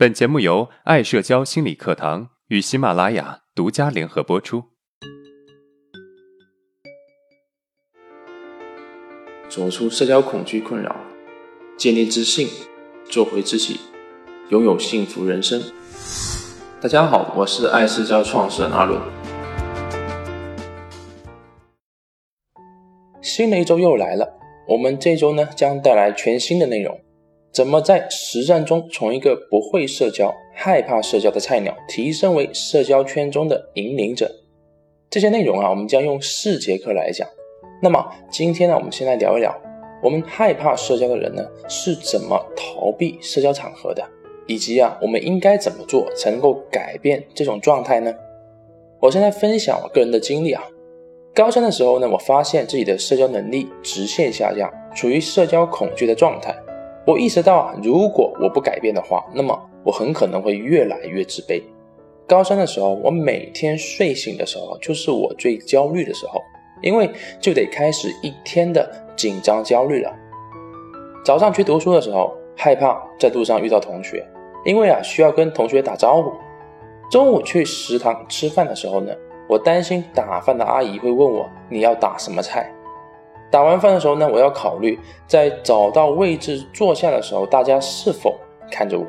本节目由爱社交心理课堂与喜马拉雅独家联合播出。走出社交恐惧困扰，建立自信，做回自己，拥有幸福人生。大家好，我是爱社交创始人阿伦。新的一周又来了，我们这周呢将带来全新的内容。怎么在实战中从一个不会社交、害怕社交的菜鸟，提升为社交圈中的引领者？这些内容啊，我们将用四节课来讲。那么今天呢，我们先来聊一聊，我们害怕社交的人呢是怎么逃避社交场合的，以及啊，我们应该怎么做才能够改变这种状态呢？我现在分享我个人的经历啊，高三的时候呢，我发现自己的社交能力直线下降，处于社交恐惧的状态。我意识到啊，如果我不改变的话，那么我很可能会越来越自卑。高三的时候，我每天睡醒的时候就是我最焦虑的时候，因为就得开始一天的紧张焦虑了。早上去读书的时候，害怕在路上遇到同学，因为啊需要跟同学打招呼。中午去食堂吃饭的时候呢，我担心打饭的阿姨会问我你要打什么菜。打完饭的时候呢，我要考虑在找到位置坐下的时候，大家是否看着我，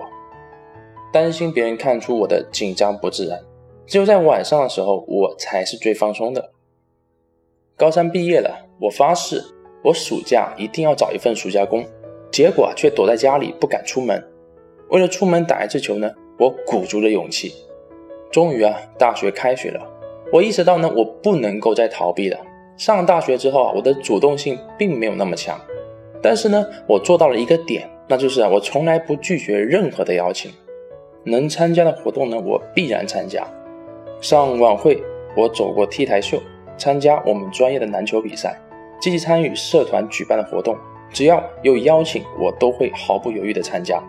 担心别人看出我的紧张不自然。只有在晚上的时候，我才是最放松的。高三毕业了，我发誓，我暑假一定要找一份暑假工。结果却躲在家里不敢出门。为了出门打一次球呢，我鼓足了勇气。终于啊，大学开学了，我意识到呢，我不能够再逃避了。上大学之后啊，我的主动性并没有那么强，但是呢，我做到了一个点，那就是啊，我从来不拒绝任何的邀请，能参加的活动呢，我必然参加。上晚会，我走过 T 台秀，参加我们专业的篮球比赛，积极参与社团举办的活动，只要有邀请，我都会毫不犹豫的参加。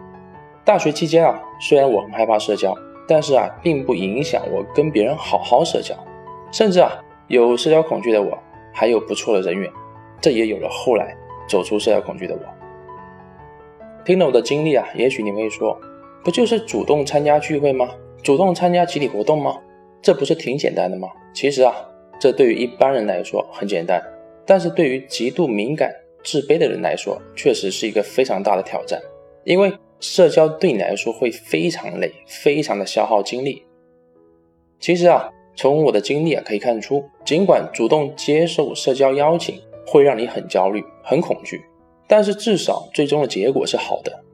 大学期间啊，虽然我很害怕社交，但是啊，并不影响我跟别人好好社交，甚至啊，有社交恐惧的我。还有不错的人缘，这也有了后来走出社交恐惧的我。听了我的经历啊，也许你会说，不就是主动参加聚会吗？主动参加集体活动吗？这不是挺简单的吗？其实啊，这对于一般人来说很简单，但是对于极度敏感、自卑的人来说，确实是一个非常大的挑战。因为社交对你来说会非常累，非常的消耗精力。其实啊。从我的经历啊可以看出，尽管主动接受社交邀请会让你很焦虑、很恐惧，但是至少最终的结果是好的。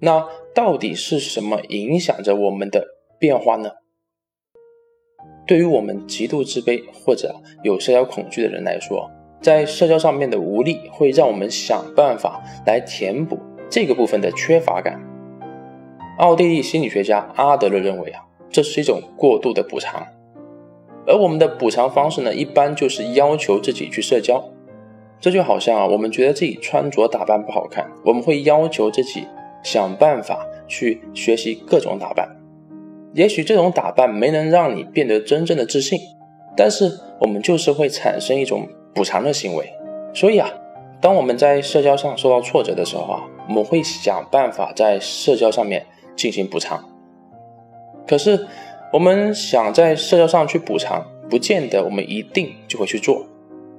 那到底是什么影响着我们的变化呢？对于我们极度自卑或者有社交恐惧的人来说，在社交上面的无力会让我们想办法来填补这个部分的缺乏感。奥地利心理学家阿德勒认为啊，这是一种过度的补偿。而我们的补偿方式呢，一般就是要求自己去社交。这就好像啊，我们觉得自己穿着打扮不好看，我们会要求自己想办法去学习各种打扮。也许这种打扮没能让你变得真正的自信，但是我们就是会产生一种补偿的行为。所以啊，当我们在社交上受到挫折的时候啊，我们会想办法在社交上面进行补偿。可是。我们想在社交上去补偿，不见得我们一定就会去做。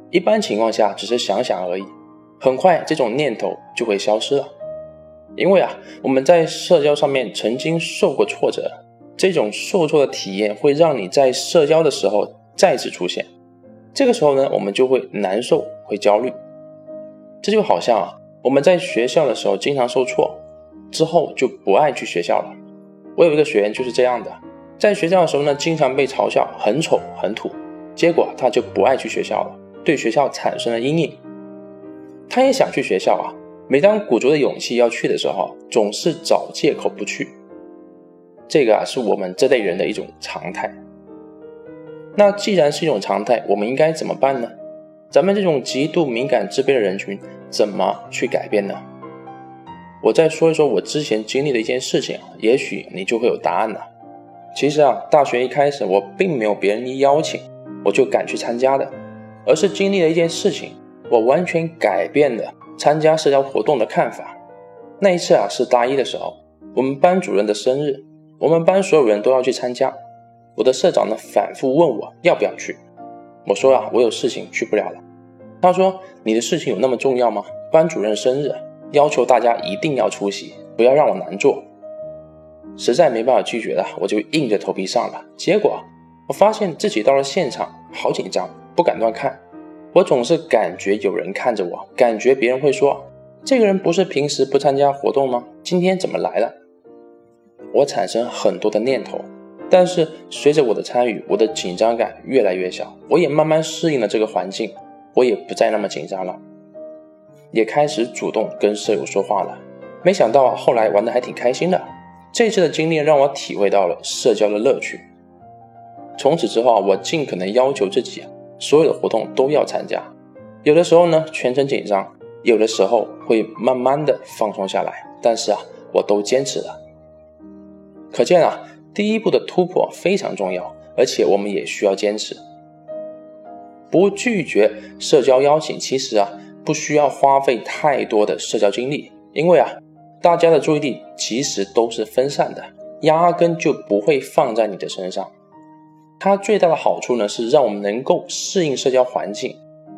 一般情况下，只是想想而已。很快，这种念头就会消失了。因为啊，我们在社交上面曾经受过挫折，这种受挫的体验会让你在社交的时候再次出现。这个时候呢，我们就会难受，会焦虑。这就好像啊，我们在学校的时候经常受挫，之后就不爱去学校了。我有一个学员就是这样的。在学校的时候呢，经常被嘲笑很丑很土，结果他就不爱去学校了，对学校产生了阴影。他也想去学校啊，每当鼓足的勇气要去的时候，总是找借口不去。这个啊，是我们这类人的一种常态。那既然是一种常态，我们应该怎么办呢？咱们这种极度敏感自卑的人群，怎么去改变呢？我再说一说我之前经历的一件事情，也许你就会有答案了。其实啊，大学一开始我并没有别人一邀请我就敢去参加的，而是经历了一件事情，我完全改变了参加社交活动的看法。那一次啊，是大一的时候，我们班主任的生日，我们班所有人都要去参加。我的社长呢，反复问我要不要去。我说啊，我有事情去不了了。他说：“你的事情有那么重要吗？班主任生日，要求大家一定要出席，不要让我难做。”实在没办法拒绝了，我就硬着头皮上了。结果我发现自己到了现场，好紧张，不敢乱看。我总是感觉有人看着我，感觉别人会说：“这个人不是平时不参加活动吗？今天怎么来了？”我产生很多的念头。但是随着我的参与，我的紧张感越来越小，我也慢慢适应了这个环境，我也不再那么紧张了，也开始主动跟舍友说话了。没想到，后来玩的还挺开心的。这次的经历让我体会到了社交的乐趣。从此之后啊，我尽可能要求自己，所有的活动都要参加。有的时候呢，全程紧张；有的时候会慢慢的放松下来。但是啊，我都坚持了。可见啊。第一步的突破非常重要，而且我们也需要坚持。不拒绝社交邀请，其实啊不需要花费太多的社交精力，因为啊大家的注意力其实都是分散的，压根就不会放在你的身上。它最大的好处呢是让我们能够适应社交环境，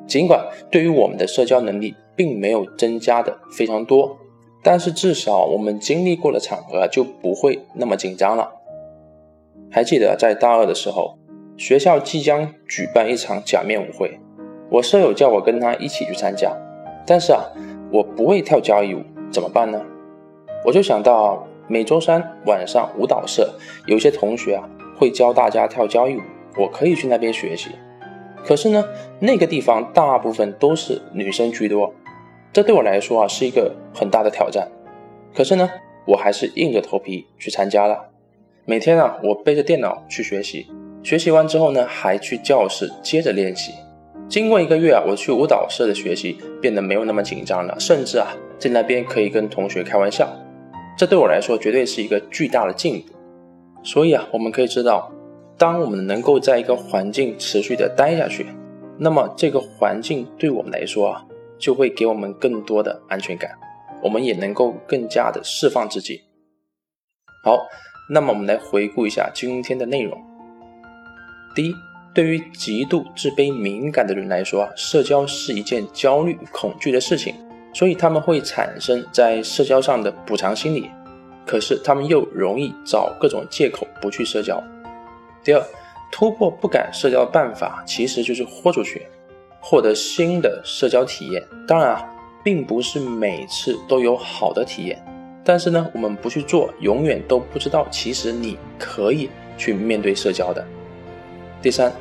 尽管对于我们的社交能力并没有增加的非常多，但是至少我们经历过的场合就不会那么紧张了。还记得在大二的时候，学校即将举办一场假面舞会，我舍友叫我跟他一起去参加，但是啊，我不会跳交谊舞，怎么办呢？我就想到每周三晚上舞蹈社有些同学啊会教大家跳交谊舞，我可以去那边学习。可是呢，那个地方大部分都是女生居多，这对我来说啊是一个很大的挑战。可是呢，我还是硬着头皮去参加了。每天啊，我背着电脑去学习，学习完之后呢，还去教室接着练习。经过一个月啊，我去舞蹈社的学习变得没有那么紧张了，甚至啊，在那边可以跟同学开玩笑。这对我来说绝对是一个巨大的进步。所以啊，我们可以知道，当我们能够在一个环境持续的待下去，那么这个环境对我们来说啊，就会给我们更多的安全感，我们也能够更加的释放自己。好。那么我们来回顾一下今天的内容。第一，对于极度自卑敏感的人来说，社交是一件焦虑恐惧的事情，所以他们会产生在社交上的补偿心理，可是他们又容易找各种借口不去社交。第二，突破不敢社交的办法其实就是豁出去，获得新的社交体验。当然啊，并不是每次都有好的体验。但是呢，我们不去做，永远都不知道，其实你可以去面对社交的。第三，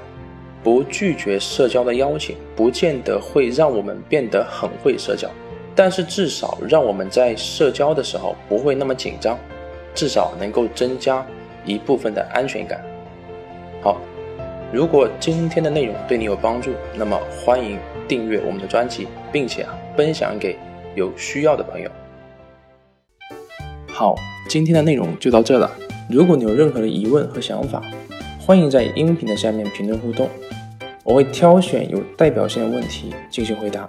不拒绝社交的邀请，不见得会让我们变得很会社交，但是至少让我们在社交的时候不会那么紧张，至少能够增加一部分的安全感。好，如果今天的内容对你有帮助，那么欢迎订阅我们的专辑，并且啊分享给有需要的朋友。好，今天的内容就到这了。如果你有任何的疑问和想法，欢迎在音频的下面评论互动，我会挑选有代表性的问题进行回答。